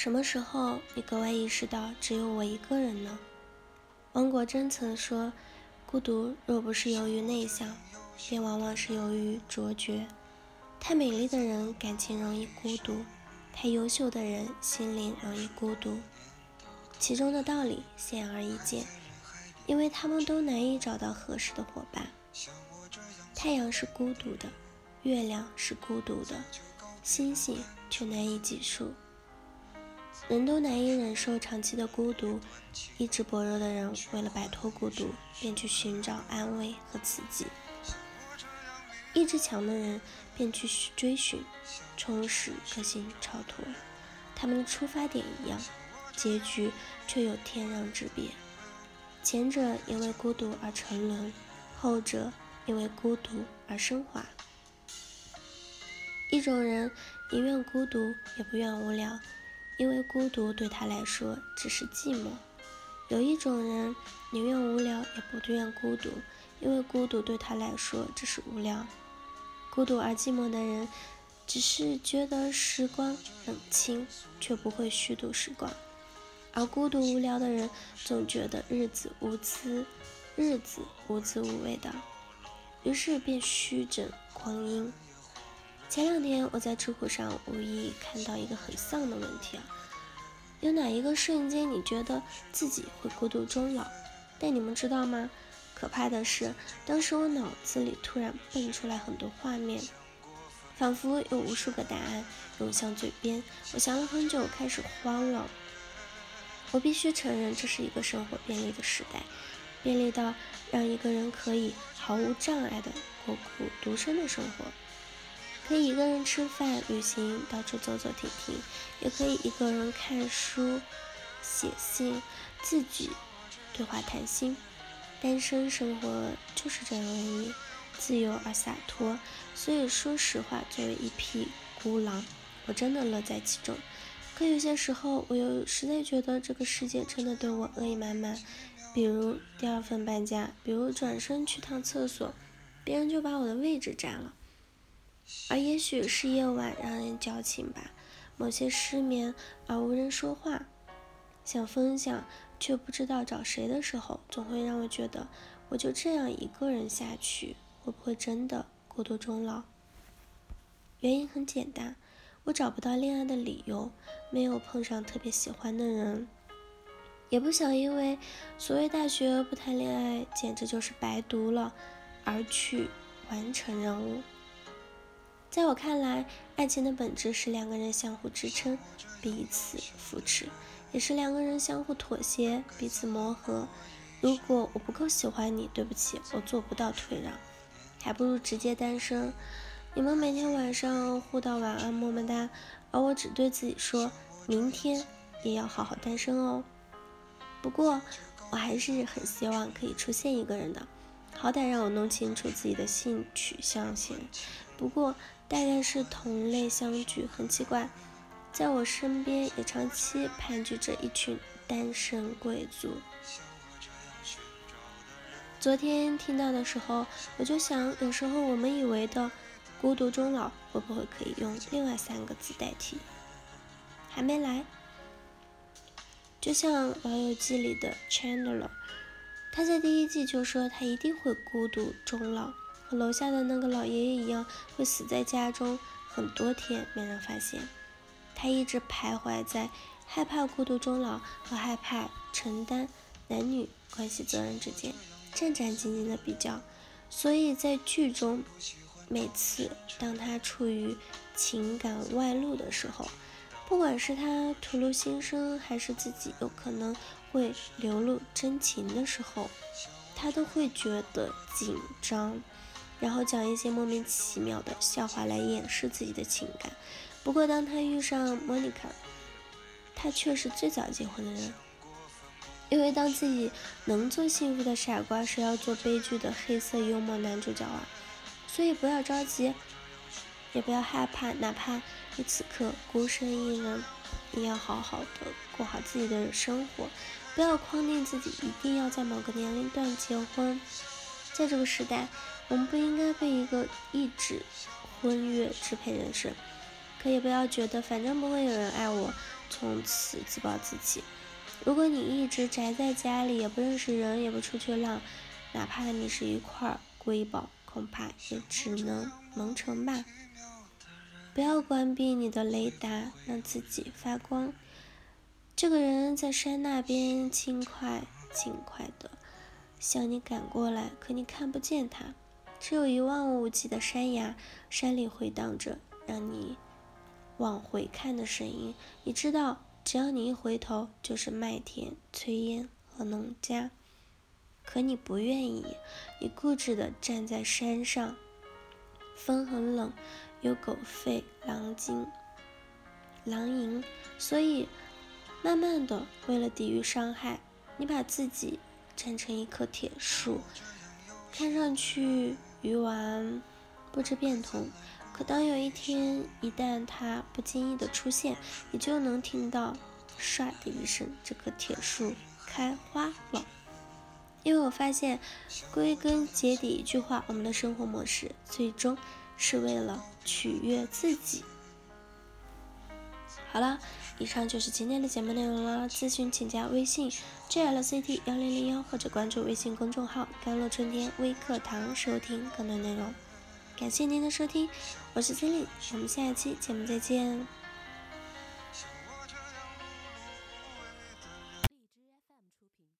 什么时候你格外意识到只有我一个人呢？王国珍曾说：“孤独若不是由于内向，便往往是由于卓绝。太美丽的人感情容易孤独，太优秀的人心灵容易孤独。其中的道理显而易见，因为他们都难以找到合适的伙伴。太阳是孤独的，月亮是孤独的，星星却难以计数。”人都难以忍受长期的孤独，意志薄弱的人为了摆脱孤独，便去寻找安慰和刺激；意志强的人便去追寻充实、个性超脱。他们的出发点一样，结局却有天壤之别。前者因为孤独而沉沦，后者因为孤独而升华。一种人宁愿孤独，也不愿无聊。因为孤独对他来说只是寂寞，有一种人宁愿无聊也不愿孤独，因为孤独对他来说只是无聊。孤独而寂寞的人，只是觉得时光冷清，却不会虚度时光；而孤独无聊的人，总觉得日子无滋，日子无滋无味的，于是便虚枕光阴。前两天我在知乎上无意看到一个很丧的问题啊，有哪一个瞬间你觉得自己会孤独终老？但你们知道吗？可怕的是，当时我脑子里突然蹦出来很多画面，仿佛有无数个答案涌向嘴边。我想了很久，开始慌了。我必须承认，这是一个生活便利的时代，便利到让一个人可以毫无障碍的过苦独身的生活。可以一个人吃饭、旅行，到处走走停停；也可以一个人看书、写信、自己对话谈心。单身生活就是这样而已，自由而洒脱。所以说实话，作为一匹孤狼，我真的乐在其中。可有些时候，我又实在觉得这个世界真的对我恶意满满。比如第二份搬家，比如转身去趟厕所，别人就把我的位置占了。而也许是夜晚让人矫情吧，某些失眠而无人说话，想分享却不知道找谁的时候，总会让我觉得，我就这样一个人下去，会不会真的孤独终老？原因很简单，我找不到恋爱的理由，没有碰上特别喜欢的人，也不想因为所谓大学不谈恋爱简直就是白读了，而去完成任务。在我看来，爱情的本质是两个人相互支撑、彼此扶持，也是两个人相互妥协、彼此磨合。如果我不够喜欢你，对不起，我做不到退让，还不如直接单身。你们每天晚上互道晚安、么么哒，而我只对自己说，明天也要好好单身哦。不过，我还是很希望可以出现一个人的，好歹让我弄清楚自己的性取向先。不过。大概是同类相聚，很奇怪，在我身边也长期盘踞着一群单身贵族。昨天听到的时候，我就想，有时候我们以为的孤独终老，会不会可以用另外三个字代替？还没来。就像《老友记》里的 Chandler，他在第一季就说他一定会孤独终老。和楼下的那个老爷爷一样，会死在家中很多天，没人发现。他一直徘徊在害怕孤独终老和害怕承担男女关系责任之间，战战兢兢的比较。所以在剧中，每次当他处于情感外露的时候，不管是他吐露心声，还是自己有可能会流露真情的时候，他都会觉得紧张。然后讲一些莫名其妙的笑话来掩饰自己的情感。不过，当他遇上莫妮卡，他却是最早结婚的人。因为当自己能做幸福的傻瓜，是要做悲剧的黑色幽默男主角啊。所以不要着急，也不要害怕，哪怕你此刻孤身一人，也要好好的过好自己的生活。不要框定自己，一定要在某个年龄段结婚。在这个时代。我们不应该被一个一纸婚约支配人生，可也不要觉得反正不会有人爱我，从此自暴自弃。如果你一直宅在家里，也不认识人，也不出去浪，哪怕你是一块瑰宝，恐怕也只能蒙尘吧。不要关闭你的雷达，让自己发光。这个人在山那边，轻快轻快的向你赶过来，可你看不见他，只有一望无际的山崖，山里回荡着让你往回看的声音。你知道。只要你一回头，就是麦田、炊烟和农家。可你不愿意，你固执地站在山上。风很冷，有狗吠、狼惊、狼吟，所以慢慢的，为了抵御伤害，你把自己站成一棵铁树，看上去鱼丸不知变通。可当有一天，一旦它不经意的出现，你就能听到“唰”的一声，这棵铁树开花了。因为我发现，归根结底一句话，我们的生活模式最终是为了取悦自己。好了，以上就是今天的节目内容了。咨询请加微信 jlct 幺零零幺，或者关注微信公众号“甘露春天微课堂”，收听更多内容。感谢您的收听，我是金丽，我们下一期节目再见。